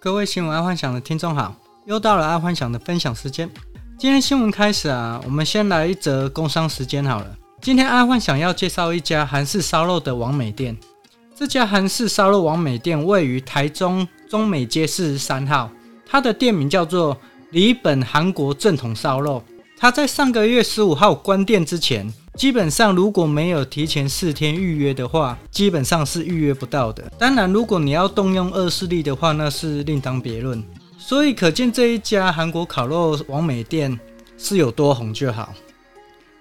各位新闻爱幻想的听众好，又到了爱幻想的分享时间。今天新闻开始啊，我们先来一则工商时间好了。今天爱幻想要介绍一家韩式烧肉的王美店。这家韩式烧肉王美店位于台中中美街四十三号，它的店名叫做里本韩国正统烧肉。它在上个月十五号关店之前。基本上，如果没有提前四天预约的话，基本上是预约不到的。当然，如果你要动用恶势力的话，那是另当别论。所以，可见这一家韩国烤肉王美店是有多红就好。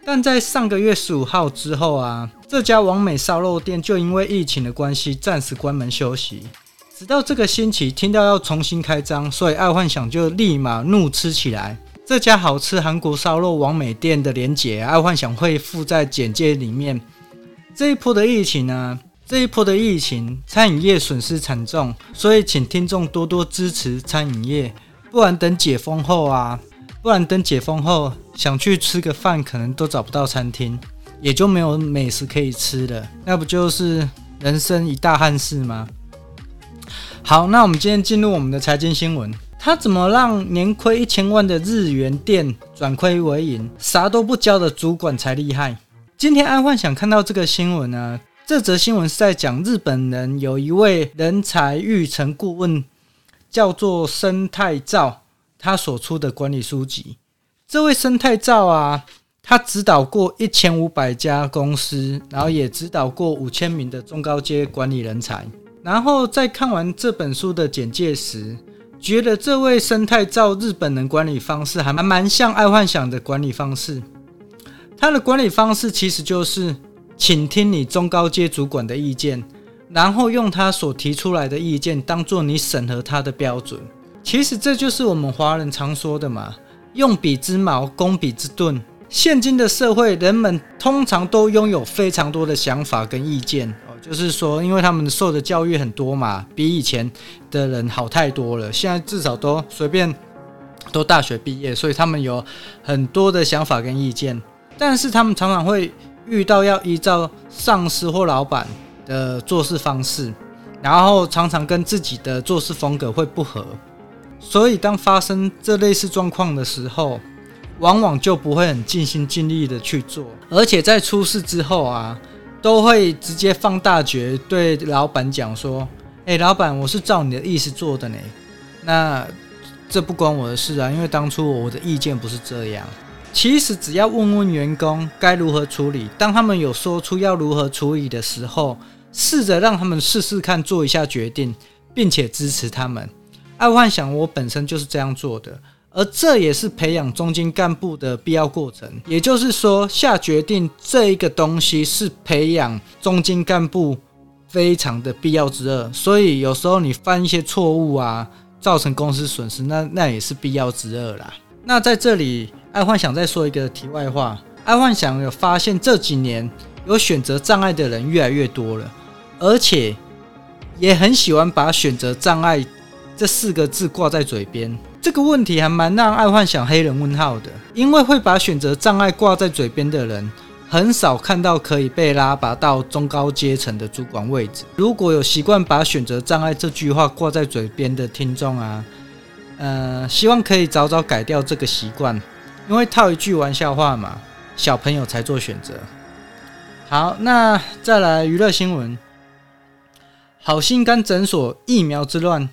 但在上个月十五号之后啊，这家王美烧肉店就因为疫情的关系暂时关门休息。直到这个星期听到要重新开张，所以爱幻想就立马怒吃起来。这家好吃韩国烧肉王美店的连结，爱幻想会附在简介里面。这一波的疫情呢、这一波的疫情，餐饮业损失惨重，所以请听众多多支持餐饮业，不然等解封后啊，不然等解封后想去吃个饭，可能都找不到餐厅，也就没有美食可以吃了，那不就是人生一大憾事吗？好，那我们今天进入我们的财经新闻。他怎么让年亏一千万的日元店转亏为盈？啥都不教的主管才厉害。今天安幻想看到这个新闻呢，这则新闻是在讲日本人有一位人才育成顾问，叫做生态照，他所出的管理书籍。这位生态照啊，他指导过一千五百家公司，然后也指导过五千名的中高阶管理人才。然后在看完这本书的简介时，觉得这位生态照日本人管理方式还蛮蛮像爱幻想的管理方式。他的管理方式其实就是倾听你中高阶主管的意见，然后用他所提出来的意见当做你审核他的标准。其实这就是我们华人常说的嘛，用笔之矛攻彼之盾。现今的社会，人们通常都拥有非常多的想法跟意见。就是说，因为他们受的教育很多嘛，比以前的人好太多了。现在至少都随便都大学毕业，所以他们有很多的想法跟意见。但是他们常常会遇到要依照上司或老板的做事方式，然后常常跟自己的做事风格会不合。所以当发生这类似状况的时候，往往就不会很尽心尽力的去做，而且在出事之后啊。都会直接放大绝对老板讲说：“哎，老板，我是照你的意思做的呢。那这不关我的事啊，因为当初我的意见不是这样。其实只要问问员工该如何处理，当他们有说出要如何处理的时候，试着让他们试试看做一下决定，并且支持他们。爱幻想，我本身就是这样做的。”而这也是培养中间干部的必要过程，也就是说，下决定这一个东西是培养中间干部非常的必要之二。所以有时候你犯一些错误啊，造成公司损失，那那也是必要之二啦。那在这里，爱幻想再说一个题外话，爱幻想有发现这几年有选择障碍的人越来越多了，而且也很喜欢把选择障碍这四个字挂在嘴边。这个问题还蛮让爱幻想黑人问号的，因为会把选择障碍挂在嘴边的人，很少看到可以被拉拔到中高阶层的主管位置。如果有习惯把选择障碍这句话挂在嘴边的听众啊，呃，希望可以早早改掉这个习惯，因为套一句玩笑话嘛，小朋友才做选择。好，那再来娱乐新闻，好心肝诊所疫苗之乱。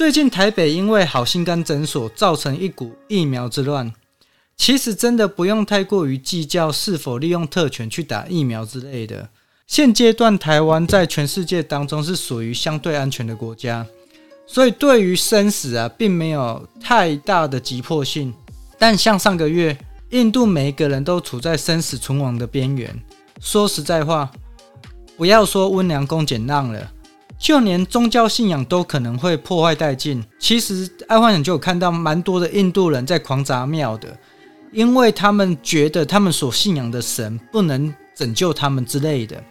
最近台北因为好心肝诊所造成一股疫苗之乱，其实真的不用太过于计较是否利用特权去打疫苗之类的。现阶段台湾在全世界当中是属于相对安全的国家，所以对于生死啊，并没有太大的急迫性。但像上个月，印度每一个人都处在生死存亡的边缘。说实在话，不要说温良恭俭让了。就连宗教信仰都可能会破坏殆尽。其实，爱幻想就有看到蛮多的印度人在狂砸庙的，因为他们觉得他们所信仰的神不能拯救他们之类的。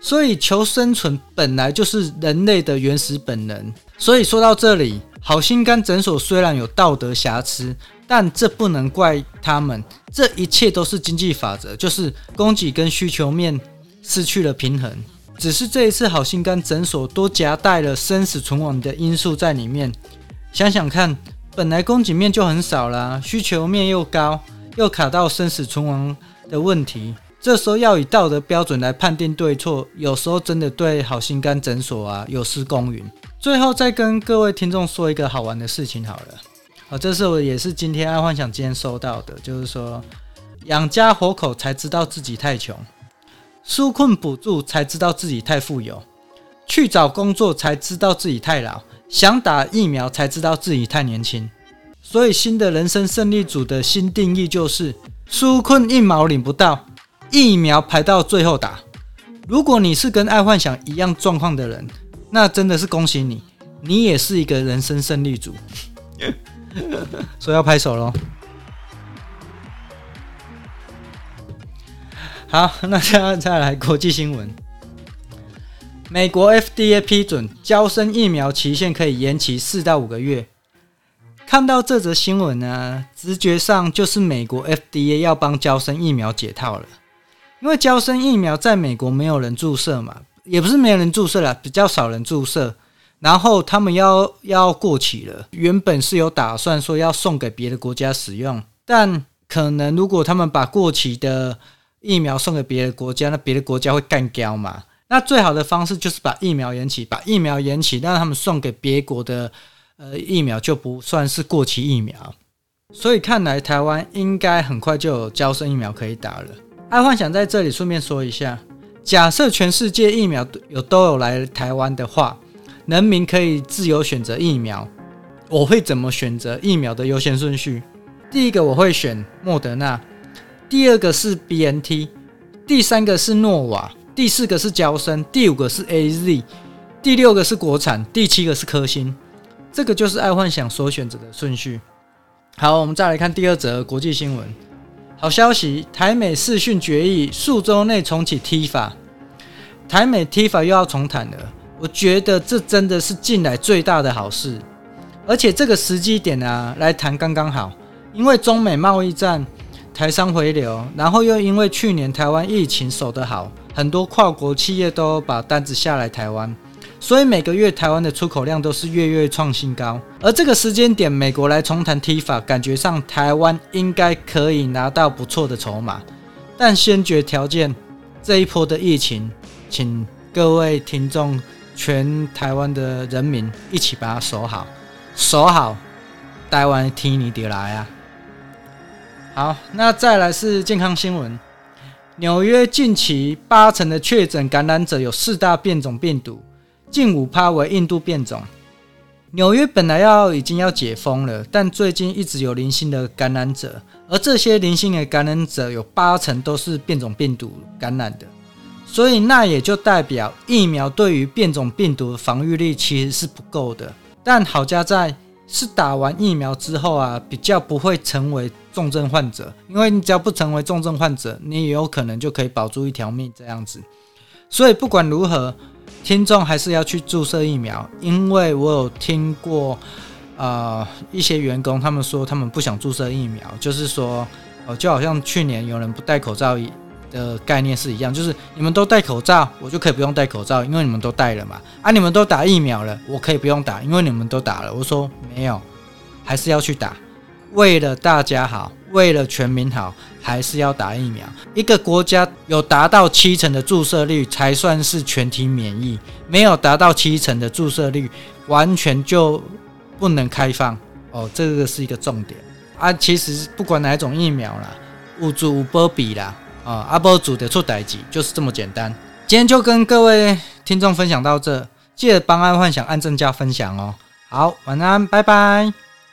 所以，求生存本来就是人类的原始本能。所以说到这里，好心肝诊所虽然有道德瑕疵，但这不能怪他们。这一切都是经济法则，就是供给跟需求面失去了平衡。只是这一次好心肝诊所多夹带了生死存亡的因素在里面。想想看，本来供给面就很少啦，需求面又高，又卡到生死存亡的问题，这时候要以道德标准来判定对错，有时候真的对好心肝诊所啊有失公允。最后再跟各位听众说一个好玩的事情好了，啊，这是我也是今天爱幻想今天收到的，就是说。养家活口才知道自己太穷，纾困补助才知道自己太富有，去找工作才知道自己太老，想打疫苗才知道自己太年轻。所以新的人生胜利组的新定义就是：纾困一毛领不到，疫苗排到最后打。如果你是跟爱幻想一样状况的人，那真的是恭喜你，你也是一个人生胜利组。所以要拍手喽。好，那现在再来国际新闻。美国 FDA 批准娇生疫苗期限可以延期四到五个月。看到这则新闻呢，直觉上就是美国 FDA 要帮娇生疫苗解套了。因为娇生疫苗在美国没有人注射嘛，也不是没有人注射了，比较少人注射。然后他们要要过期了，原本是有打算说要送给别的国家使用，但可能如果他们把过期的疫苗送给别的国家，那别的国家会干掉嘛？那最好的方式就是把疫苗延期，把疫苗延期，让他们送给别国的呃疫苗就不算是过期疫苗。所以看来台湾应该很快就有交生疫苗可以打了。爱幻想在这里顺便说一下，假设全世界疫苗有都有来台湾的话，人民可以自由选择疫苗。我会怎么选择疫苗的优先顺序？第一个我会选莫德纳。第二个是 BNT，第三个是诺瓦，第四个是交生，第五个是 AZ，第六个是国产，第七个是科兴。这个就是爱幻想所选择的顺序。好，我们再来看第二则国际新闻。好消息，台美视讯决议数周内重启 TIFA，台美 TIFA 又要重谈了。我觉得这真的是近来最大的好事，而且这个时机点啊，来谈刚刚好，因为中美贸易战。台商回流，然后又因为去年台湾疫情守得好，很多跨国企业都把单子下来台湾，所以每个月台湾的出口量都是月月创新高。而这个时间点，美国来重谈 T 法感觉上台湾应该可以拿到不错的筹码，但先决条件，这一波的疫情，请各位听众，全台湾的人民一起把它守好，守好，台湾天你就来啊！好，那再来是健康新闻。纽约近期八成的确诊感染者有四大变种病毒，近五趴为印度变种。纽约本来要已经要解封了，但最近一直有零星的感染者，而这些零星的感染者有八成都是变种病毒感染的，所以那也就代表疫苗对于变种病毒的防御力其实是不够的。但好家在。是打完疫苗之后啊，比较不会成为重症患者，因为你只要不成为重症患者，你也有可能就可以保住一条命这样子。所以不管如何，听众还是要去注射疫苗，因为我有听过啊、呃、一些员工他们说他们不想注射疫苗，就是说哦，就好像去年有人不戴口罩。的概念是一样，就是你们都戴口罩，我就可以不用戴口罩，因为你们都戴了嘛。啊，你们都打疫苗了，我可以不用打，因为你们都打了。我说没有，还是要去打，为了大家好，为了全民好，还是要打疫苗。一个国家有达到七成的注射率才算是全体免疫，没有达到七成的注射率，完全就不能开放。哦，这个是一个重点啊。其实不管哪种疫苗啦，有主有保庇啦。啊，阿波组的出代志就是这么简单。今天就跟各位听众分享到这，记得帮爱幻想按正加分享哦。好，晚安，拜拜。